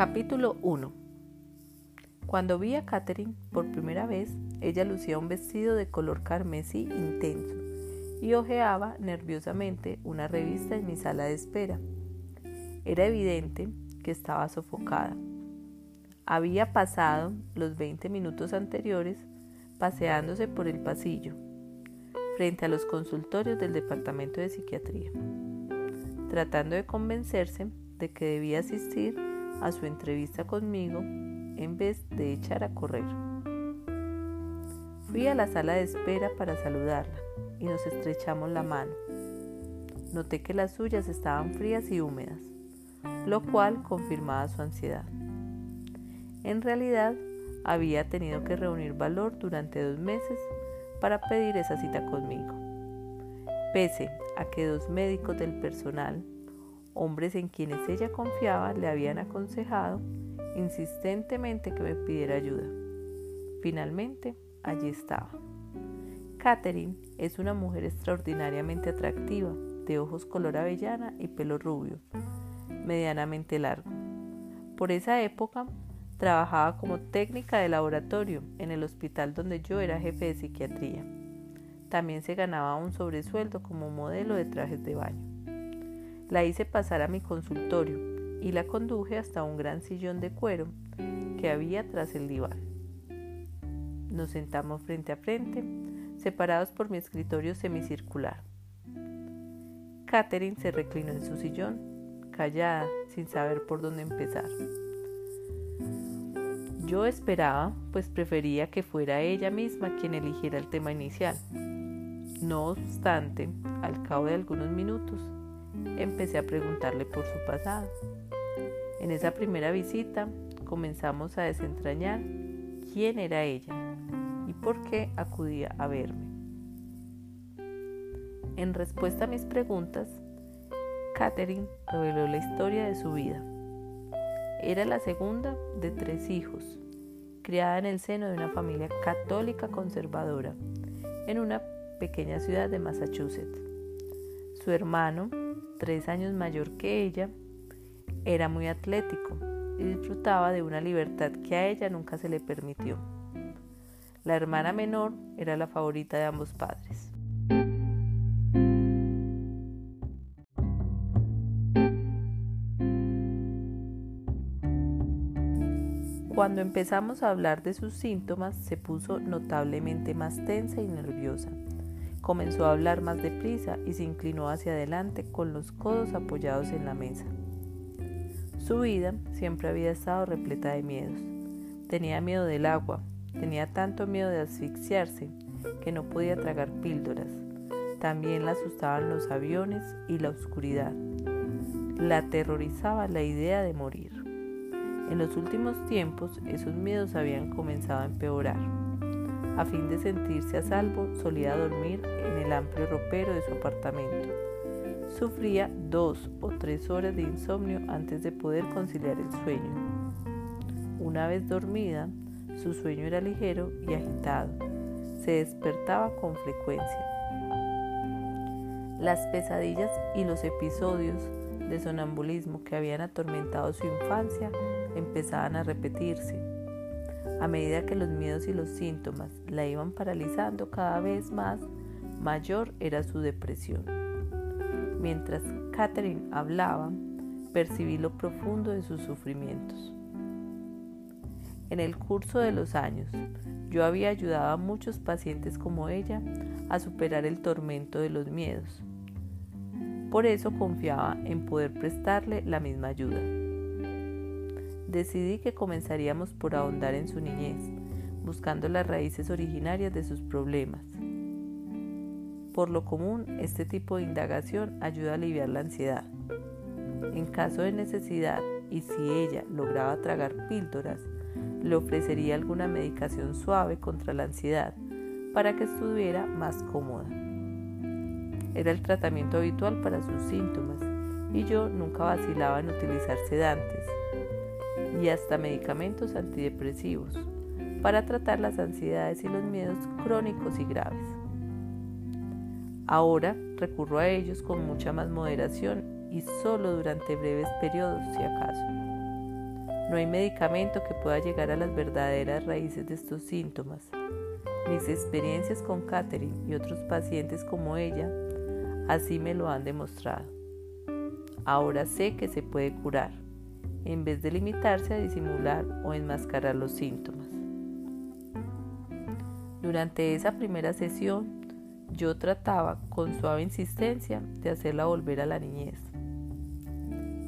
Capítulo 1 Cuando vi a Catherine por primera vez, ella lucía un vestido de color carmesí intenso y hojeaba nerviosamente una revista en mi sala de espera. Era evidente que estaba sofocada. Había pasado los 20 minutos anteriores paseándose por el pasillo, frente a los consultorios del Departamento de Psiquiatría, tratando de convencerse de que debía asistir a su entrevista conmigo en vez de echar a correr. Fui a la sala de espera para saludarla y nos estrechamos la mano. Noté que las suyas estaban frías y húmedas, lo cual confirmaba su ansiedad. En realidad, había tenido que reunir valor durante dos meses para pedir esa cita conmigo. Pese a que dos médicos del personal hombres en quienes ella confiaba le habían aconsejado insistentemente que me pidiera ayuda. Finalmente, allí estaba. Catherine es una mujer extraordinariamente atractiva, de ojos color avellana y pelo rubio, medianamente largo. Por esa época, trabajaba como técnica de laboratorio en el hospital donde yo era jefe de psiquiatría. También se ganaba un sobresueldo como modelo de trajes de baño. La hice pasar a mi consultorio y la conduje hasta un gran sillón de cuero que había tras el diván. Nos sentamos frente a frente, separados por mi escritorio semicircular. Catherine se reclinó en su sillón, callada, sin saber por dónde empezar. Yo esperaba, pues prefería que fuera ella misma quien eligiera el tema inicial. No obstante, al cabo de algunos minutos, empecé a preguntarle por su pasado. En esa primera visita comenzamos a desentrañar quién era ella y por qué acudía a verme. En respuesta a mis preguntas, Catherine reveló la historia de su vida. Era la segunda de tres hijos, criada en el seno de una familia católica conservadora en una pequeña ciudad de Massachusetts. Su hermano, tres años mayor que ella, era muy atlético y disfrutaba de una libertad que a ella nunca se le permitió. La hermana menor era la favorita de ambos padres. Cuando empezamos a hablar de sus síntomas, se puso notablemente más tensa y nerviosa. Comenzó a hablar más deprisa y se inclinó hacia adelante con los codos apoyados en la mesa. Su vida siempre había estado repleta de miedos. Tenía miedo del agua, tenía tanto miedo de asfixiarse que no podía tragar píldoras. También la asustaban los aviones y la oscuridad. La aterrorizaba la idea de morir. En los últimos tiempos esos miedos habían comenzado a empeorar. A fin de sentirse a salvo, solía dormir en el amplio ropero de su apartamento. Sufría dos o tres horas de insomnio antes de poder conciliar el sueño. Una vez dormida, su sueño era ligero y agitado. Se despertaba con frecuencia. Las pesadillas y los episodios de sonambulismo que habían atormentado su infancia empezaban a repetirse. A medida que los miedos y los síntomas la iban paralizando cada vez más, mayor era su depresión. Mientras Catherine hablaba, percibí lo profundo de sus sufrimientos. En el curso de los años, yo había ayudado a muchos pacientes como ella a superar el tormento de los miedos. Por eso confiaba en poder prestarle la misma ayuda decidí que comenzaríamos por ahondar en su niñez, buscando las raíces originarias de sus problemas. Por lo común, este tipo de indagación ayuda a aliviar la ansiedad. En caso de necesidad y si ella lograba tragar píldoras, le ofrecería alguna medicación suave contra la ansiedad para que estuviera más cómoda. Era el tratamiento habitual para sus síntomas y yo nunca vacilaba en utilizar sedantes y hasta medicamentos antidepresivos para tratar las ansiedades y los miedos crónicos y graves. Ahora recurro a ellos con mucha más moderación y solo durante breves periodos si acaso. No hay medicamento que pueda llegar a las verdaderas raíces de estos síntomas. Mis experiencias con Catherine y otros pacientes como ella así me lo han demostrado. Ahora sé que se puede curar, en vez de limitarse a disimular o enmascarar los síntomas. Durante esa primera sesión, yo trataba con suave insistencia de hacerla volver a la niñez.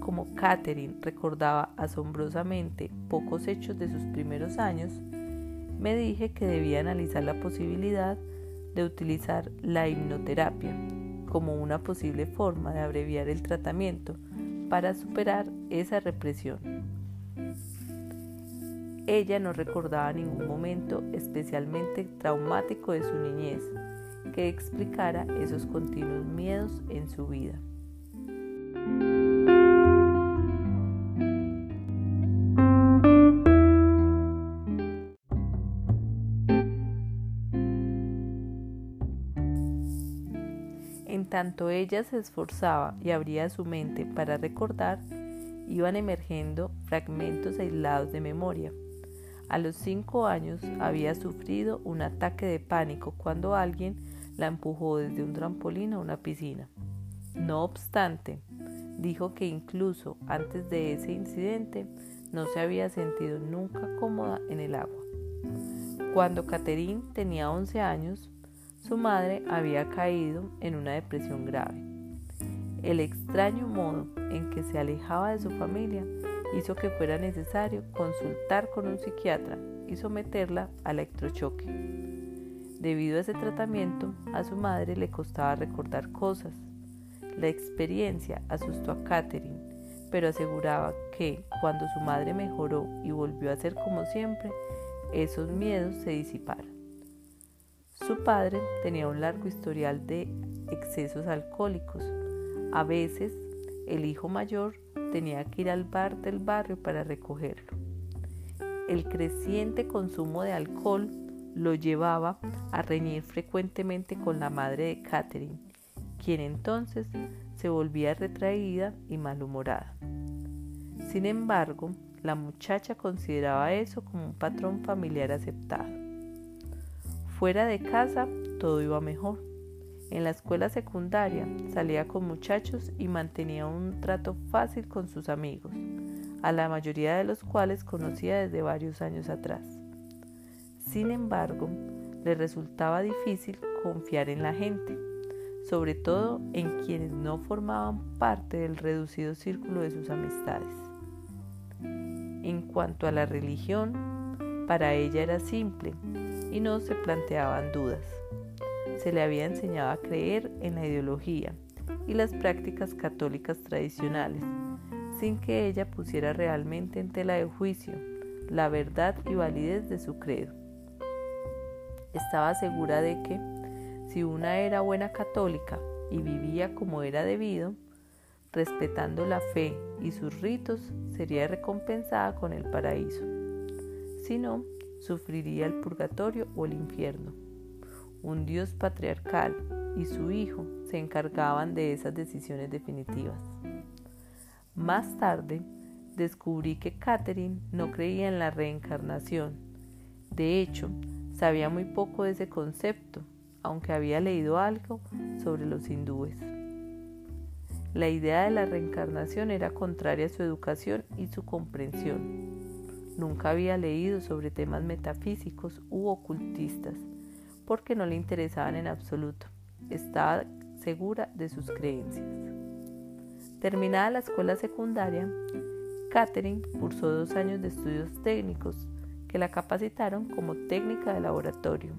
Como Catherine recordaba asombrosamente pocos hechos de sus primeros años, me dije que debía analizar la posibilidad de utilizar la hipnoterapia como una posible forma de abreviar el tratamiento para superar esa represión. Ella no recordaba ningún momento especialmente traumático de su niñez que explicara esos continuos miedos en su vida. Tanto ella se esforzaba y abría su mente para recordar, iban emergiendo fragmentos aislados de memoria. A los cinco años había sufrido un ataque de pánico cuando alguien la empujó desde un trampolín a una piscina. No obstante, dijo que incluso antes de ese incidente no se había sentido nunca cómoda en el agua. Cuando Catherine tenía 11 años, su madre había caído en una depresión grave. El extraño modo en que se alejaba de su familia hizo que fuera necesario consultar con un psiquiatra y someterla a electrochoque. Debido a ese tratamiento, a su madre le costaba recordar cosas. La experiencia asustó a Catherine, pero aseguraba que cuando su madre mejoró y volvió a ser como siempre, esos miedos se disiparon. Su padre tenía un largo historial de excesos alcohólicos. A veces, el hijo mayor tenía que ir al bar del barrio para recogerlo. El creciente consumo de alcohol lo llevaba a reñir frecuentemente con la madre de Catherine, quien entonces se volvía retraída y malhumorada. Sin embargo, la muchacha consideraba eso como un patrón familiar aceptado. Fuera de casa todo iba mejor. En la escuela secundaria salía con muchachos y mantenía un trato fácil con sus amigos, a la mayoría de los cuales conocía desde varios años atrás. Sin embargo, le resultaba difícil confiar en la gente, sobre todo en quienes no formaban parte del reducido círculo de sus amistades. En cuanto a la religión, para ella era simple y no se planteaban dudas. Se le había enseñado a creer en la ideología y las prácticas católicas tradicionales, sin que ella pusiera realmente en tela de juicio la verdad y validez de su credo. Estaba segura de que, si una era buena católica y vivía como era debido, respetando la fe y sus ritos, sería recompensada con el paraíso. Si no, sufriría el purgatorio o el infierno. Un Dios patriarcal y su hijo se encargaban de esas decisiones definitivas. Más tarde, descubrí que Catherine no creía en la reencarnación. De hecho, sabía muy poco de ese concepto, aunque había leído algo sobre los hindúes. La idea de la reencarnación era contraria a su educación y su comprensión. Nunca había leído sobre temas metafísicos u ocultistas, porque no le interesaban en absoluto. Estaba segura de sus creencias. Terminada la escuela secundaria, Catherine cursó dos años de estudios técnicos que la capacitaron como técnica de laboratorio.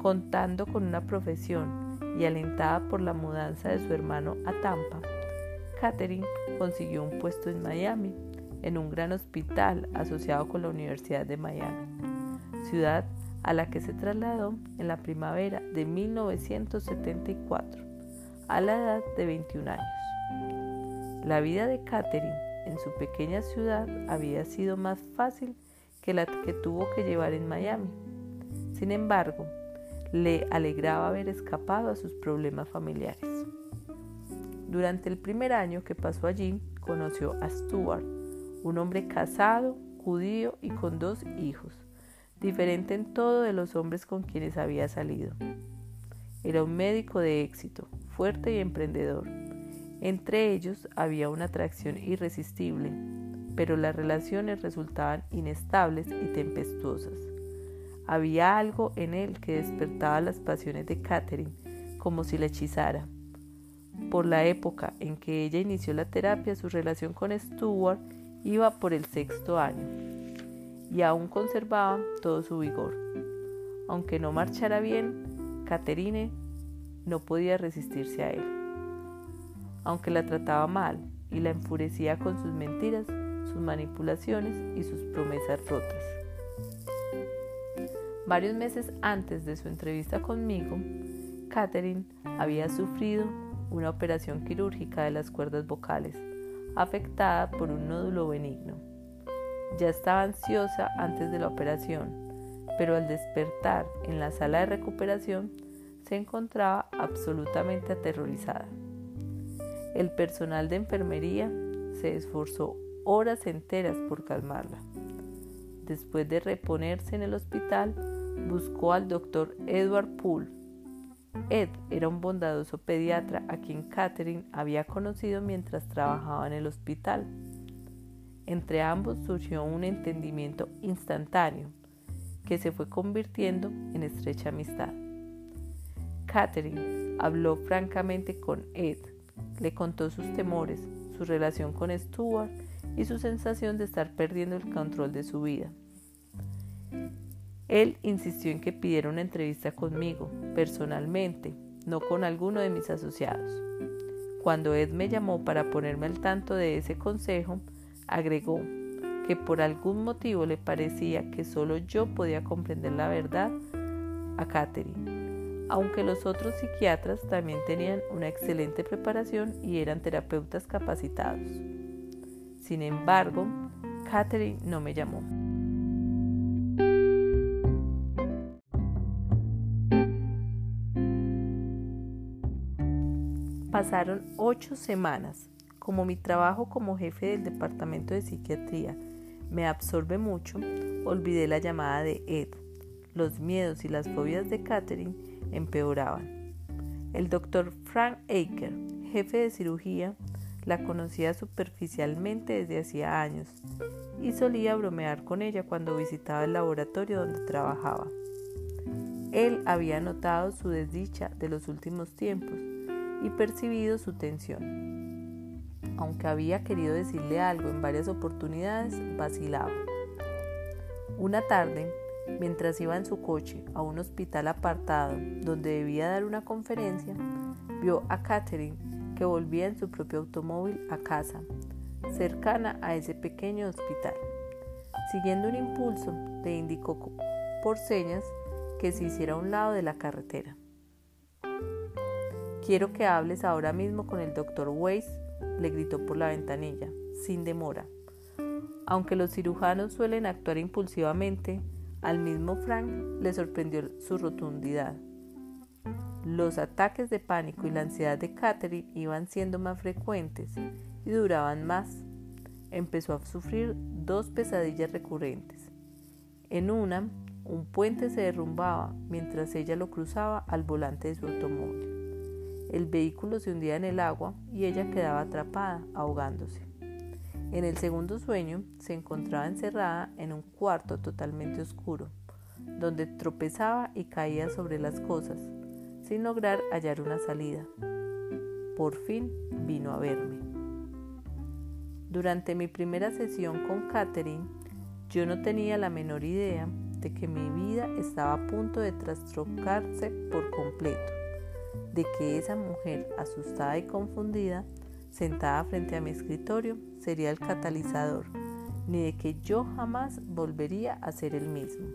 Contando con una profesión y alentada por la mudanza de su hermano a Tampa, Catherine consiguió un puesto en Miami en un gran hospital asociado con la Universidad de Miami, ciudad a la que se trasladó en la primavera de 1974, a la edad de 21 años. La vida de Catherine en su pequeña ciudad había sido más fácil que la que tuvo que llevar en Miami. Sin embargo, le alegraba haber escapado a sus problemas familiares. Durante el primer año que pasó allí, conoció a Stuart, un hombre casado, judío y con dos hijos, diferente en todo de los hombres con quienes había salido. Era un médico de éxito, fuerte y emprendedor. Entre ellos había una atracción irresistible, pero las relaciones resultaban inestables y tempestuosas. Había algo en él que despertaba las pasiones de Catherine como si la hechizara. Por la época en que ella inició la terapia, su relación con Stuart iba por el sexto año y aún conservaba todo su vigor. Aunque no marchara bien, Catherine no podía resistirse a él. Aunque la trataba mal y la enfurecía con sus mentiras, sus manipulaciones y sus promesas rotas. Varios meses antes de su entrevista conmigo, Catherine había sufrido una operación quirúrgica de las cuerdas vocales, afectada por un nódulo benigno. Ya estaba ansiosa antes de la operación, pero al despertar en la sala de recuperación se encontraba absolutamente aterrorizada. El personal de enfermería se esforzó horas enteras por calmarla. Después de reponerse en el hospital, buscó al doctor Edward Poole. Ed era un bondadoso pediatra a quien Catherine había conocido mientras trabajaba en el hospital. Entre ambos surgió un entendimiento instantáneo que se fue convirtiendo en estrecha amistad. Catherine habló francamente con Ed, le contó sus temores, su relación con Stuart y su sensación de estar perdiendo el control de su vida. Él insistió en que pidiera una entrevista conmigo, personalmente, no con alguno de mis asociados. Cuando Ed me llamó para ponerme al tanto de ese consejo, agregó que por algún motivo le parecía que solo yo podía comprender la verdad a Catherine, aunque los otros psiquiatras también tenían una excelente preparación y eran terapeutas capacitados. Sin embargo, Catherine no me llamó. Pasaron ocho semanas. Como mi trabajo como jefe del departamento de psiquiatría me absorbe mucho, olvidé la llamada de Ed. Los miedos y las fobias de Catherine empeoraban. El doctor Frank Aker, jefe de cirugía, la conocía superficialmente desde hacía años y solía bromear con ella cuando visitaba el laboratorio donde trabajaba. Él había notado su desdicha de los últimos tiempos y percibido su tensión. Aunque había querido decirle algo en varias oportunidades, vacilaba. Una tarde, mientras iba en su coche a un hospital apartado donde debía dar una conferencia, vio a Catherine que volvía en su propio automóvil a casa, cercana a ese pequeño hospital. Siguiendo un impulso, le indicó por señas que se hiciera a un lado de la carretera. Quiero que hables ahora mismo con el doctor Weiss, le gritó por la ventanilla, sin demora. Aunque los cirujanos suelen actuar impulsivamente, al mismo Frank le sorprendió su rotundidad. Los ataques de pánico y la ansiedad de Catherine iban siendo más frecuentes y duraban más. Empezó a sufrir dos pesadillas recurrentes. En una, un puente se derrumbaba mientras ella lo cruzaba al volante de su automóvil. El vehículo se hundía en el agua y ella quedaba atrapada, ahogándose. En el segundo sueño se encontraba encerrada en un cuarto totalmente oscuro, donde tropezaba y caía sobre las cosas, sin lograr hallar una salida. Por fin vino a verme. Durante mi primera sesión con Catherine, yo no tenía la menor idea de que mi vida estaba a punto de trastrocarse por completo, de que esa mujer asustada y confundida, sentada frente a mi escritorio, sería el catalizador, ni de que yo jamás volvería a ser el mismo.